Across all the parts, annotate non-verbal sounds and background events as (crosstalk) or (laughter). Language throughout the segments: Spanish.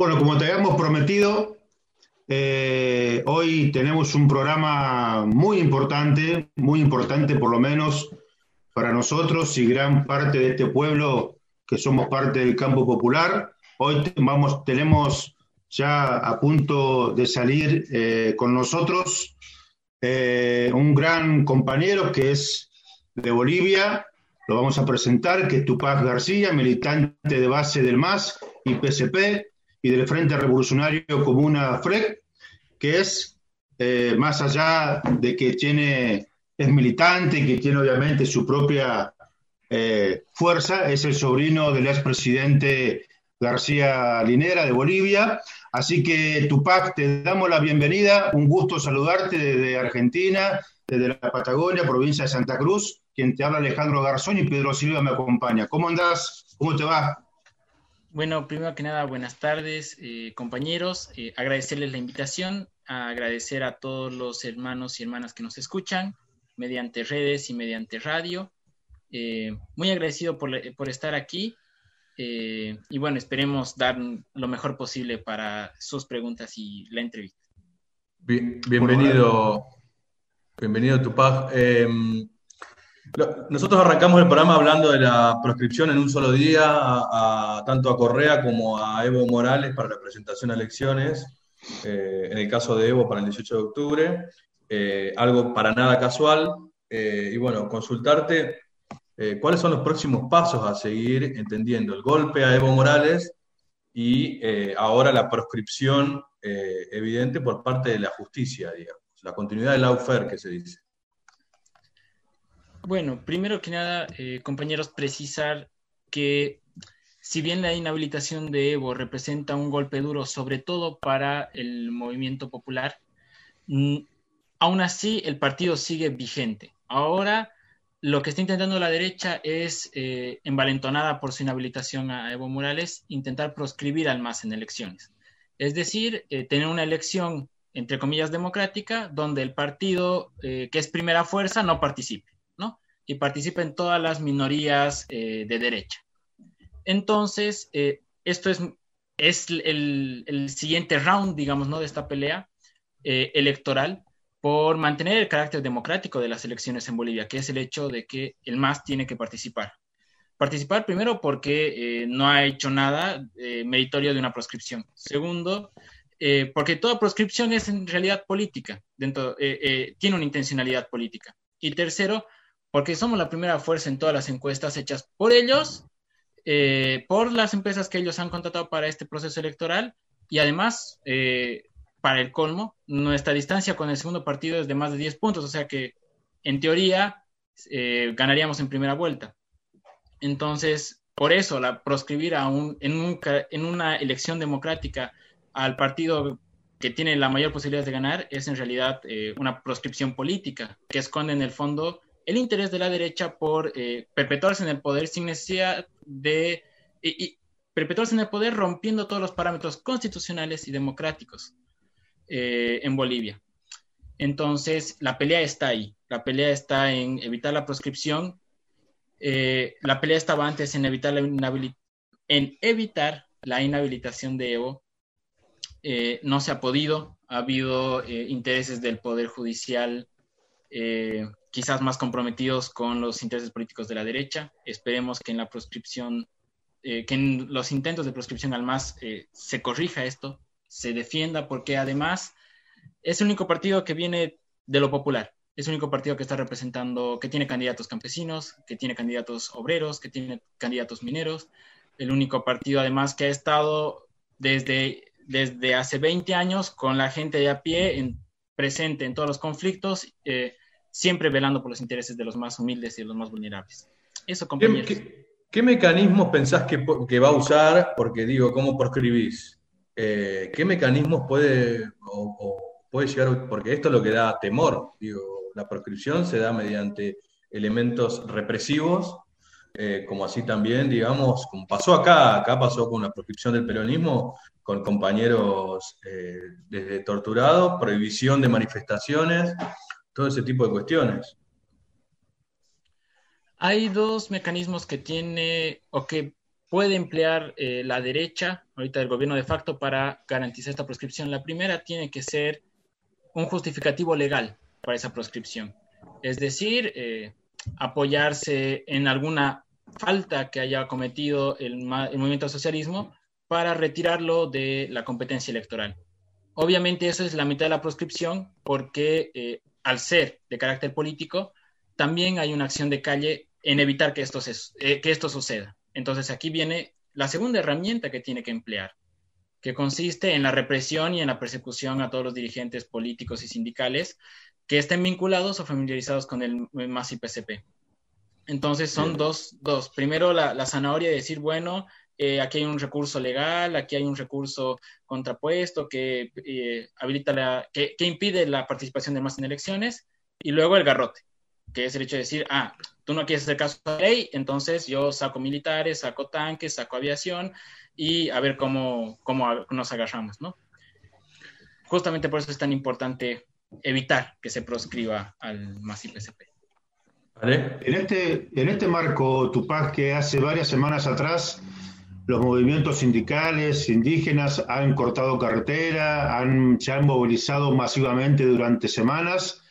Bueno, como te habíamos prometido, eh, hoy tenemos un programa muy importante, muy importante por lo menos para nosotros y gran parte de este pueblo que somos parte del campo popular. Hoy vamos, tenemos ya a punto de salir eh, con nosotros eh, un gran compañero que es de Bolivia, lo vamos a presentar, que es Tupac García, militante de base del MAS y PSP, y del Frente Revolucionario Comuna FREC, que es, eh, más allá de que tiene, es militante y que tiene obviamente su propia eh, fuerza, es el sobrino del expresidente García Linera de Bolivia. Así que Tupac, te damos la bienvenida, un gusto saludarte desde Argentina, desde la Patagonia, provincia de Santa Cruz, quien te habla Alejandro Garzón y Pedro Silva me acompaña. ¿Cómo andás? ¿Cómo te va? Bueno, primero que nada, buenas tardes, eh, compañeros. Eh, agradecerles la invitación, agradecer a todos los hermanos y hermanas que nos escuchan mediante redes y mediante radio. Eh, muy agradecido por, estar aquí y bueno, esperemos dar lo mejor posible para sus preguntas y la entrevista. bienvenido, bienvenido Tupac. Nosotros arrancamos el programa hablando de la proscripción en un solo día, a, tanto a Correa como a Evo Morales para la presentación a elecciones, eh, en el caso de Evo para el 18 de octubre, eh, algo para nada casual. Eh, y bueno, consultarte cuáles son los próximos pasos a seguir entendiendo el golpe a Evo Morales y ahora la proscripción evidente por parte de la justicia, digamos, la continuidad del lawfare que se dice. Bueno, primero que nada, eh, compañeros, precisar que si bien la inhabilitación de Evo representa un golpe duro, sobre todo para el movimiento popular, mm, aún así el partido sigue vigente. Ahora lo que está intentando la derecha es, eh, envalentonada por su inhabilitación a Evo Morales, intentar proscribir al MAS en elecciones. Es decir, eh, tener una elección, entre comillas, democrática, donde el partido que es primera fuerza no participe y participa en todas las minorías eh, de derecha. Entonces, eh, esto es, es el, siguiente round, digamos, ¿no? de esta pelea eh, electoral por mantener el carácter democrático de las elecciones en Bolivia, que es el hecho de que el MAS tiene que participar. Participar primero porque no ha hecho nada meritorio de una proscripción. Segundo, porque toda proscripción es en realidad política, tiene una intencionalidad política. Y tercero, porque somos la primera fuerza en todas las encuestas hechas por ellos, eh, por las empresas que ellos han contratado para este proceso electoral y además, eh, para el colmo, nuestra distancia con el segundo partido es de más de 10 puntos, o sea que en teoría eh, ganaríamos en primera vuelta. Entonces, por eso, la proscribir a un, en, en una elección democrática al partido que tiene la mayor posibilidad de ganar es en realidad una proscripción política que esconde en el fondo el interés de la derecha por eh, perpetuarse en el poder sin necesidad de... Y, perpetuarse en el poder rompiendo todos los parámetros constitucionales y democráticos eh, en Bolivia. Entonces, la pelea está ahí. La pelea está en evitar la proscripción. Eh, la pelea estaba antes en evitar la, en evitar la inhabilitación de Evo. no se ha podido. Ha habido intereses del Poder Judicial quizás más comprometidos con los intereses políticos de la derecha. Esperemos que en la proscripción, eh, que en los intentos de proscripción al MAS eh, se corrija esto, se defienda, porque además es el único partido que viene de lo popular. Es el único partido que está representando, que tiene candidatos campesinos, que tiene candidatos obreros, que tiene candidatos mineros. El único partido además que ha estado desde, desde hace 20 años con la gente de a pie en, presente en todos los conflictos. Eh, siempre velando por los intereses de los más humildes y de los más vulnerables. Eso, compañeros. ¿Qué, mecanismos pensás que, va a usar? Porque digo, ¿cómo proscribís? Eh, ¿Qué mecanismos puede, o, puede llegar? Porque esto es lo que da temor. Digo, la proscripción se da mediante elementos represivos, eh, como así también, digamos, como pasó acá, acá pasó con la proscripción del peronismo, con compañeros eh, desde torturados, prohibición de manifestaciones, todo ese tipo de cuestiones. Hay dos mecanismos que tiene o que puede emplear eh, la derecha, ahorita el gobierno de facto, para garantizar esta proscripción. La primera tiene que ser un justificativo legal para esa proscripción. Es decir, eh, apoyarse en alguna falta que haya cometido el, movimiento socialismo para retirarlo de la competencia electoral. Obviamente eso es la mitad de la proscripción porque eh, al ser de carácter político, también hay una acción de calle en evitar que esto, eh, que esto suceda. Entonces aquí viene la segunda herramienta que tiene que emplear, que consiste en la represión y en la persecución a todos los dirigentes políticos y sindicales que estén vinculados o familiarizados con el MAS PCP. Entonces son dos, dos. Primero la, zanahoria de decir, bueno, eh, aquí hay un recurso legal, aquí hay un recurso contrapuesto que eh, habilita la, que, impide la participación de MAS en elecciones, y luego el garrote, que es el hecho de decir, ah, tú no quieres hacer caso a la ley, entonces yo saco militares, saco tanques, saco aviación y a ver cómo, cómo nos agarramos, ¿no? Justamente por eso es tan importante evitar que se proscriba al MAS IPCP. En, este, en este marco, Tupac, que hace varias semanas atrás los movimientos sindicales, indígenas han cortado carretera, han, se han movilizado masivamente durante semanas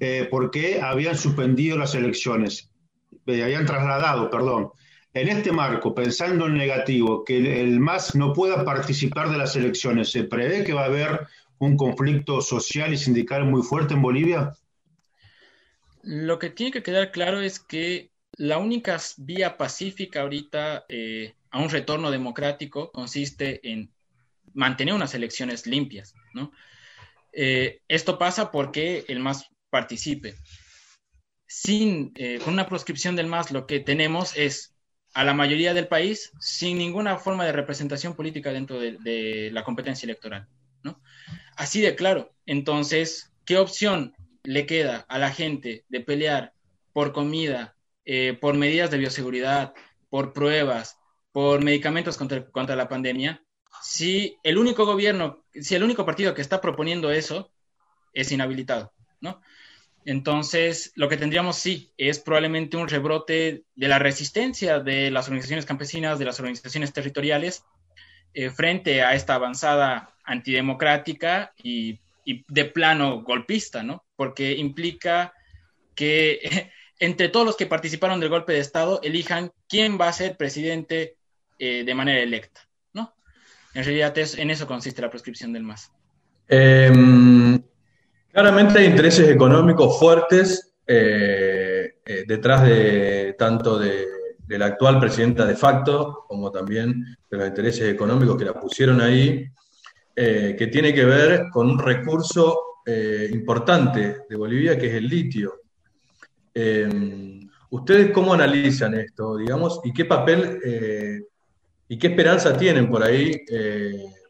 eh, porque habían suspendido las elecciones, eh, habían trasladado, perdón. En este marco, pensando en negativo, que el, MAS no pueda participar de las elecciones, ¿se prevé que va a haber un conflicto social y sindical muy fuerte en Bolivia? Lo que tiene que quedar claro es que la única vía pacífica ahorita eh, a un retorno democrático consiste en mantener unas elecciones limpias, ¿no? Eh, esto pasa porque el MAS participe. Sin, eh, con una proscripción del MAS, lo que tenemos es a la mayoría del país sin ninguna forma de representación política dentro de la competencia electoral. Así de claro. Entonces, ¿qué opción le queda a la gente de pelear por comida, eh, por medidas de bioseguridad, por pruebas, por medicamentos contra, la pandemia? Si el único gobierno, si el único partido que está proponiendo eso es inhabilitado, ¿no? Entonces, lo que tendríamos sí es probablemente un rebrote de la resistencia de las organizaciones campesinas, de las organizaciones territoriales, eh, frente a esta avanzada antidemocrática y, de plano golpista, ¿no? Porque implica que (laughs) entre todos los que participaron del golpe de Estado elijan quién va a ser presidente eh, de manera electa, ¿no? En realidad en eso consiste la prescripción del MAS. Em, claramente hay intereses económicos fuertes eh, detrás de tanto de la actual presidenta de facto, como también de los intereses económicos que la pusieron ahí, eh, que tiene que ver con un recurso eh, importante de Bolivia, que es el litio. Eh, ¿Ustedes cómo analizan esto, digamos, y qué papel y qué esperanza tienen por ahí,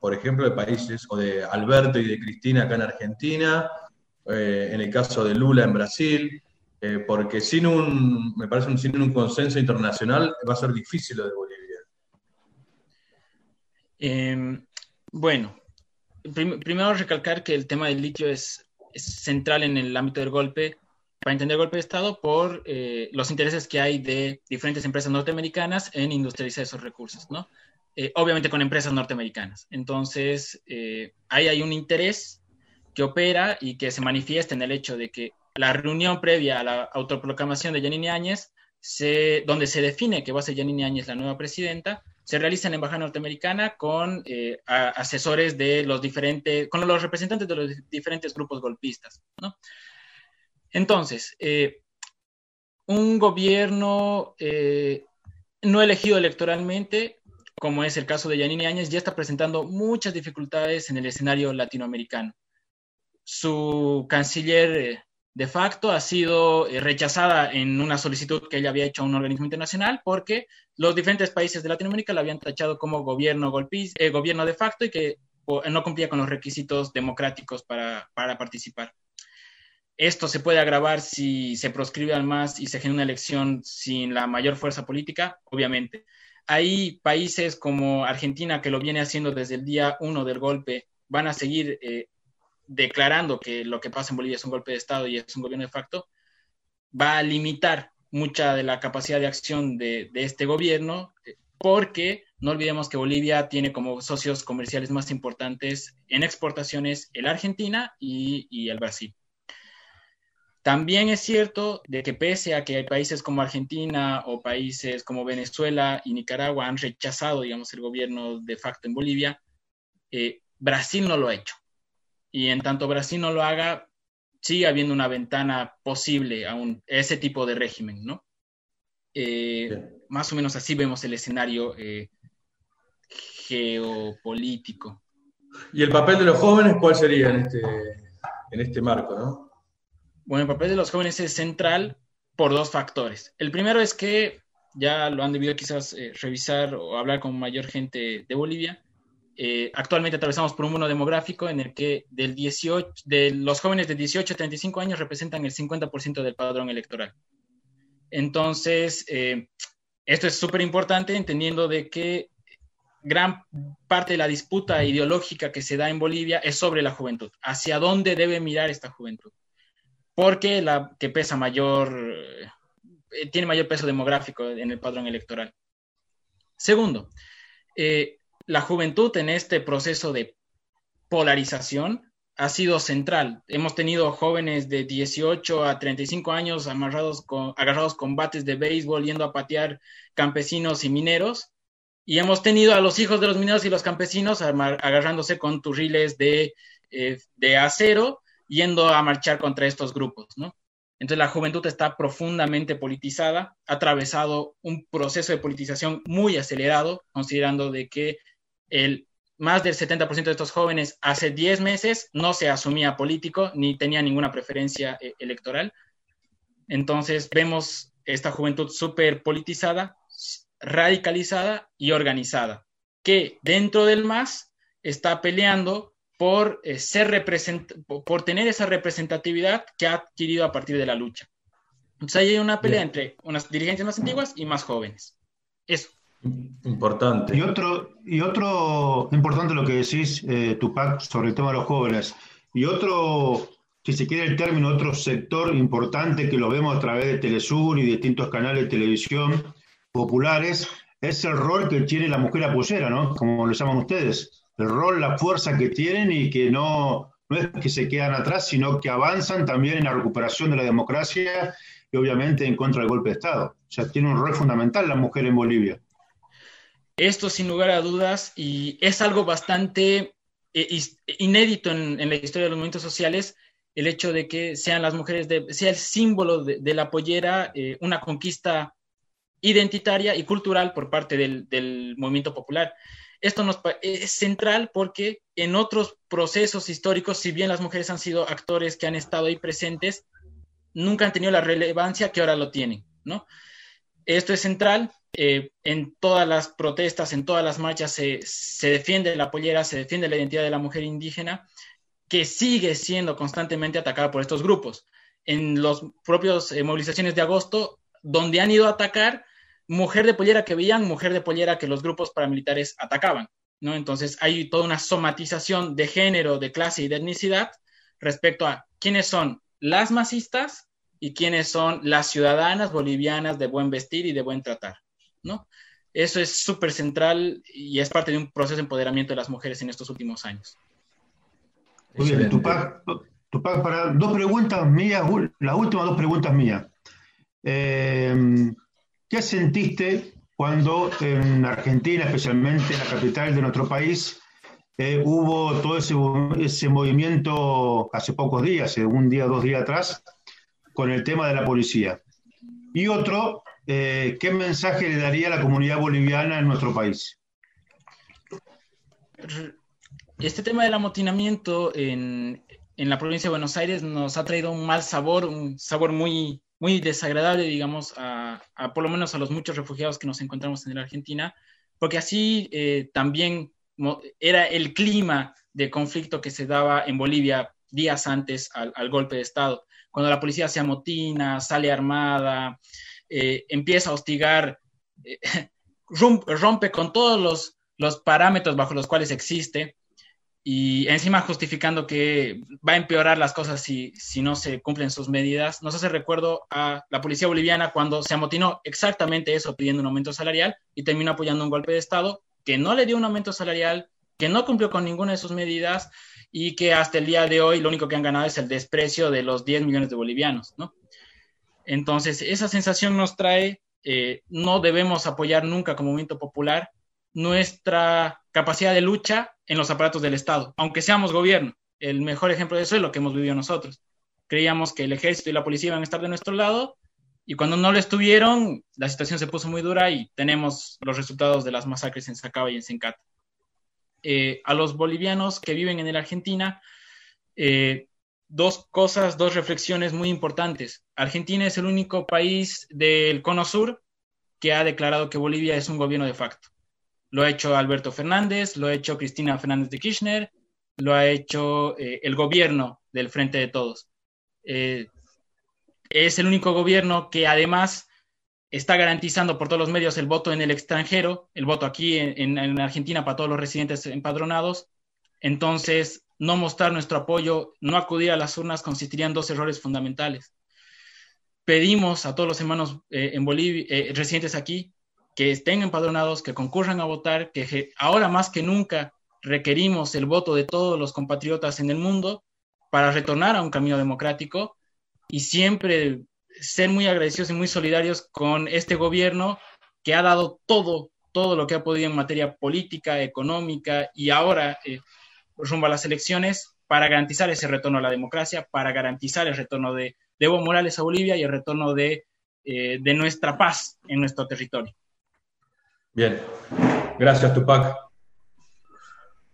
por ejemplo, de países o de Alberto y de Cristina acá en Argentina, en el caso de Lula en Brasil, eh, porque sin un, me parece, sin un consenso internacional va a ser difícil lo de Bolivia. Em, bueno, primero recalcar que el tema del litio es, central en el ámbito del golpe, para entender el golpe de Estado, por eh, los intereses que hay de diferentes empresas norteamericanas en industrializar esos recursos, ¿no? Eh, obviamente con empresas norteamericanas. Entonces, ahí hay un interés que opera y que se manifiesta en el hecho de que la reunión previa a la autoproclamación de Yanine Áñez, donde se define que va a ser Yanine Áñez la nueva presidenta, se realiza en la Embajada Norteamericana con eh, asesores de los diferentes, con los representantes de los diferentes grupos golpistas. ¿no? Entonces, eh, un gobierno eh, no elegido electoralmente, como es el caso de Yanine Áñez, ya está presentando muchas dificultades en el escenario latinoamericano. Su canciller de facto ha sido eh, rechazada en una solicitud que ella había hecho a un organismo internacional porque los diferentes países de Latinoamérica la habían tachado como gobierno, eh, gobierno de facto y que no cumplía con los requisitos democráticos para, participar. Esto se puede agravar si se proscribe al MAS y se genera una elección sin la mayor fuerza política, obviamente. Hay países como Argentina que lo viene haciendo desde el día uno del golpe, van a seguir eh, declarando que lo que pasa en Bolivia es un golpe de Estado y es un gobierno de facto, va a limitar mucha de la capacidad de acción de, este gobierno, porque no olvidemos que Bolivia tiene como socios comerciales más importantes en exportaciones el Argentina y, y el Brasil. También es cierto de que pese a que hay países como Argentina o países como Venezuela y Nicaragua han rechazado, digamos, el gobierno de facto en Bolivia, eh, Brasil no lo ha hecho. Y en tanto Brasil no lo haga, sigue habiendo una ventana posible a, un, ese tipo de régimen, ¿no? Eh, más o menos así vemos el escenario eh, geopolítico. ¿Y el papel de los jóvenes cuál sería en este, en este marco, no? Bueno, el papel de los jóvenes es central por dos factores. El primero es que ya lo han debido quizás eh, revisar o hablar con mayor gente de Bolivia. Eh, actualmente atravesamos por un mundo demográfico en el que del 18, de los jóvenes de 18 a 35 años representan el 50% del padrón electoral. Entonces, eh, esto es súper importante entendiendo de que gran parte de la disputa ideológica que se da en Bolivia es sobre la juventud, hacia dónde debe mirar esta juventud porque la que pesa mayor, eh, tiene mayor peso demográfico en el padrón electoral. Segundo, eh, la juventud en este proceso de polarización ha sido central. Hemos tenido jóvenes de 18 a 35 años amarrados agarrados con bates de béisbol yendo a patear campesinos y mineros. Y hemos tenido a los hijos de los mineros y los campesinos agarrándose con turriles de, eh, de acero yendo a marchar contra estos grupos, ¿no? Entonces la juventud está profundamente politizada, ha atravesado un proceso de politización muy acelerado, considerando de que el más del 70% de estos jóvenes hace 10 meses no se asumía político ni tenía ninguna preferencia eh, electoral. Entonces vemos esta juventud súper politizada, radicalizada y organizada, que dentro del MAS está peleando por, eh, ser por tener esa representatividad que ha adquirido a partir de la lucha. Entonces hay una pelea entre unas dirigentes más antiguas y más jóvenes. Eso. Importante. Y otro, y otro importante lo que decís, eh, Tupac, sobre el tema de los jóvenes. Y otro, si se quiere el término, otro sector importante que lo vemos a través de Telesur y distintos canales de televisión populares, es el rol que tiene la mujer apoyera, ¿no? Como lo llaman ustedes el rol, la fuerza que tienen y que no, no es que se quedan atrás, sino que avanzan también en la recuperación de la democracia y obviamente en contra del golpe de Estado. O sea, tiene un rol fundamental la mujer en Bolivia. Esto sin lugar a dudas y es algo bastante eh, inédito en, la historia de los movimientos sociales el hecho de que sean las mujeres, de, sea el símbolo de, la pollera, eh, una conquista identitaria y cultural por parte del, del movimiento popular. Esto nos, es central porque en otros procesos históricos, si bien las mujeres han sido actores que han estado ahí presentes, nunca han tenido la relevancia que ahora lo tienen, ¿no? Esto es central. Eh, en todas las protestas, en todas las marchas se, se, defiende la pollera, se defiende la identidad de la mujer indígena, que sigue siendo constantemente atacada por estos grupos. En las propias eh, movilizaciones de agosto, donde han ido a atacar, mujer de pollera que veían, mujer de pollera que los grupos paramilitares atacaban, ¿no? Entonces hay toda una somatización de género, de clase y de etnicidad respecto a quiénes son las masistas y quiénes son las ciudadanas bolivianas de buen vestir y de buen tratar, ¿no? Eso es súper central y es parte de un proceso de empoderamiento de las mujeres en estos últimos años. Muy bien, Tupac, Tupac, para dos preguntas mías, las últimas dos preguntas mías. Eh, ¿Qué sentiste cuando en Argentina, especialmente en la capital de nuestro país, eh, hubo todo ese, movimiento hace pocos días, eh, un día, dos días atrás, con el tema de la policía? Y otro, eh, ¿qué mensaje le daría a la comunidad boliviana en nuestro país? Este tema del amotinamiento en, en la provincia de Buenos Aires nos ha traído un mal sabor, un sabor muy, muy desagradable, digamos, a, por lo menos a los muchos refugiados que nos encontramos en la Argentina, porque así eh, también era el clima de conflicto que se daba en Bolivia días antes al, golpe de Estado, cuando la policía se amotina, sale armada, eh, empieza a hostigar, eh, (laughs) rompe, con todos los, los parámetros bajo los cuales existe, y encima justificando que va a empeorar las cosas si, si no se cumplen sus medidas, nos hace recuerdo a la policía boliviana cuando se amotinó exactamente eso pidiendo un aumento salarial y terminó apoyando un golpe de Estado que no le dio un aumento salarial, que no cumplió con ninguna de sus medidas y que hasta el día de hoy lo único que han ganado es el desprecio de los 10 millones de bolivianos, ¿no? Entonces, esa sensación nos trae, eh, no debemos apoyar nunca como movimiento popular nuestra capacidad de lucha en los aparatos del Estado, aunque seamos gobierno. El mejor ejemplo de eso es lo que hemos vivido nosotros. Creíamos que el ejército y la policía iban a estar de nuestro lado y cuando no lo estuvieron, la situación se puso muy dura y tenemos los resultados de las masacres en Sacaba y en Sencata. Eh, a los bolivianos que viven en la Argentina, eh, dos cosas, dos reflexiones muy importantes. Argentina es el único país del Cono Sur que ha declarado que Bolivia es un gobierno de facto. Lo ha hecho Alberto Fernández, lo ha hecho Cristina Fernández de Kirchner, lo ha hecho eh, el gobierno del Frente de Todos. Eh, es el único gobierno que además está garantizando por todos los medios el voto en el extranjero, el voto aquí en, en Argentina para todos los residentes empadronados. Entonces, no mostrar nuestro apoyo, no acudir a las urnas consistirían dos errores fundamentales. Pedimos a todos los hermanos eh, en Bolivia, residentes aquí, que estén empadronados, que concurran a votar, que ahora más que nunca requerimos el voto de todos los compatriotas en el mundo para retornar a un camino democrático y siempre ser muy agradecidos y muy solidarios con este gobierno que ha dado todo, todo lo que ha podido en materia política, económica y ahora eh, rumbo a las elecciones para garantizar ese retorno a la democracia, para garantizar el retorno de, Evo Morales a Bolivia y el retorno de, eh, de nuestra paz en nuestro territorio. Bien, gracias Tupac.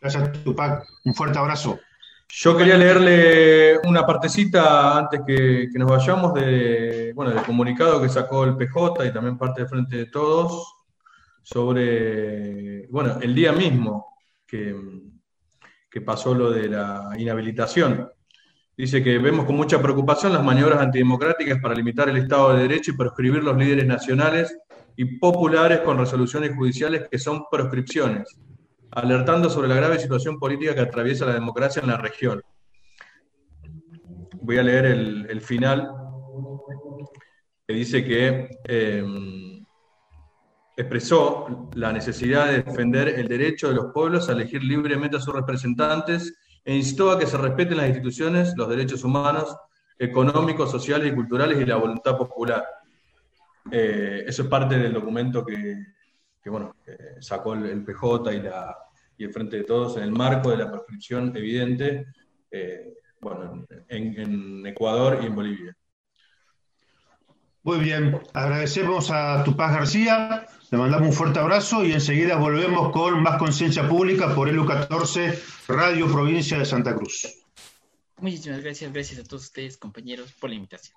Gracias Tupac, un fuerte abrazo. Yo quería leerle una partecita antes que, nos vayamos de, bueno, del comunicado que sacó el PJ y también parte de Frente de Todos sobre, bueno, el día mismo que, que pasó lo de la inhabilitación. Dice que vemos con mucha preocupación las maniobras antidemocráticas para limitar el Estado de Derecho y proscribir los líderes nacionales y populares con resoluciones judiciales que son proscripciones, alertando sobre la grave situación política que atraviesa la democracia en la región. Voy a leer el, final, que dice que em, expresó la necesidad de defender el derecho de los pueblos a elegir libremente a sus representantes e instó a que se respeten las instituciones, los derechos humanos, económicos, sociales y culturales y la voluntad popular eh, eso es parte del documento que, bueno, sacó el, PJ y, la, y, el Frente de Todos en el marco de la prescripción evidente eh, bueno, en, Ecuador y en Bolivia. Muy bien, agradecemos a Tupaz García, le mandamos un fuerte abrazo y enseguida volvemos con más conciencia pública por ELU 14, Radio Provincia de Santa Cruz. Muchísimas gracias, gracias a todos ustedes, compañeros, por la invitación.